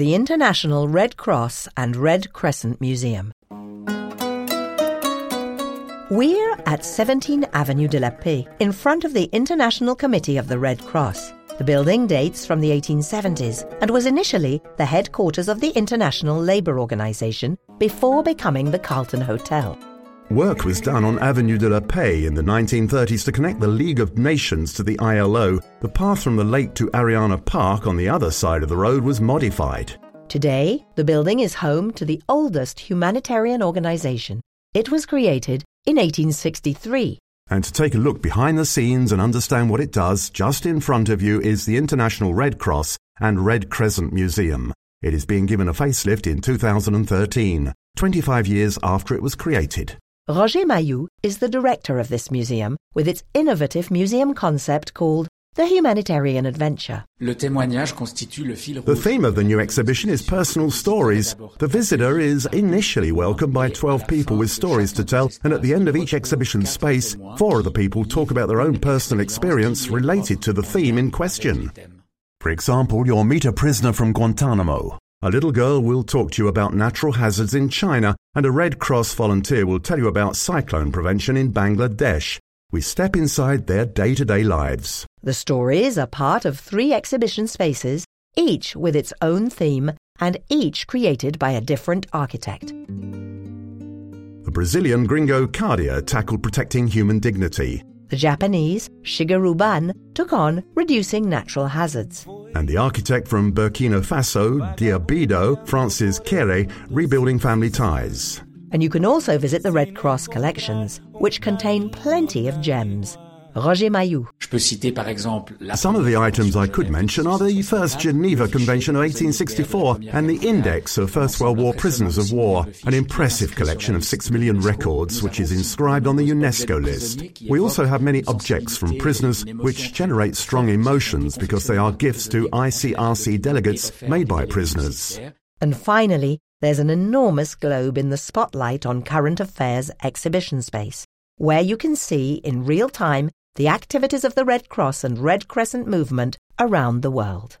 the International Red Cross and Red Crescent Museum. We're at 17 Avenue de la Paix, in front of the International Committee of the Red Cross. The building dates from the 1870s and was initially the headquarters of the International Labour Organization before becoming the Carlton Hotel. Work was done on Avenue de la Paix in the 1930s to connect the League of Nations to the ILO. The path from the lake to Ariana Park on the other side of the road was modified. Today, the building is home to the oldest humanitarian organization. It was created in 1863. And to take a look behind the scenes and understand what it does, just in front of you is the International Red Cross and Red Crescent Museum. It is being given a facelift in 2013, 25 years after it was created. Roger Mayou is the director of this museum with its innovative museum concept called the Humanitarian Adventure. The theme of the new exhibition is personal stories. The visitor is initially welcomed by 12 people with stories to tell, and at the end of each exhibition space, four of the people talk about their own personal experience related to the theme in question. For example, you'll meet a prisoner from Guantanamo. A little girl will talk to you about natural hazards in China, and a Red Cross volunteer will tell you about cyclone prevention in Bangladesh. We step inside their day to day lives. The stories are part of three exhibition spaces, each with its own theme and each created by a different architect. The Brazilian Gringo Cardia tackled protecting human dignity. The Japanese Shigeru Ban took on reducing natural hazards. And the architect from Burkina Faso, Diébédo, Francis Kere, rebuilding family ties. And you can also visit the Red Cross collections, which contain plenty of gems. Roger Mayou. Some of the items I could mention are the first Geneva Convention of 1864 and the Index of First World War Prisoners of War, an impressive collection of six million records which is inscribed on the UNESCO list. We also have many objects from prisoners which generate strong emotions because they are gifts to ICRC delegates made by prisoners. And finally, there's an enormous globe in the Spotlight on Current Affairs exhibition space, where you can see in real time the activities of the Red Cross and Red Crescent movement around the world.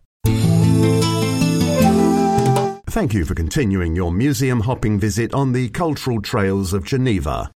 Thank you for continuing your museum hopping visit on the cultural trails of Geneva.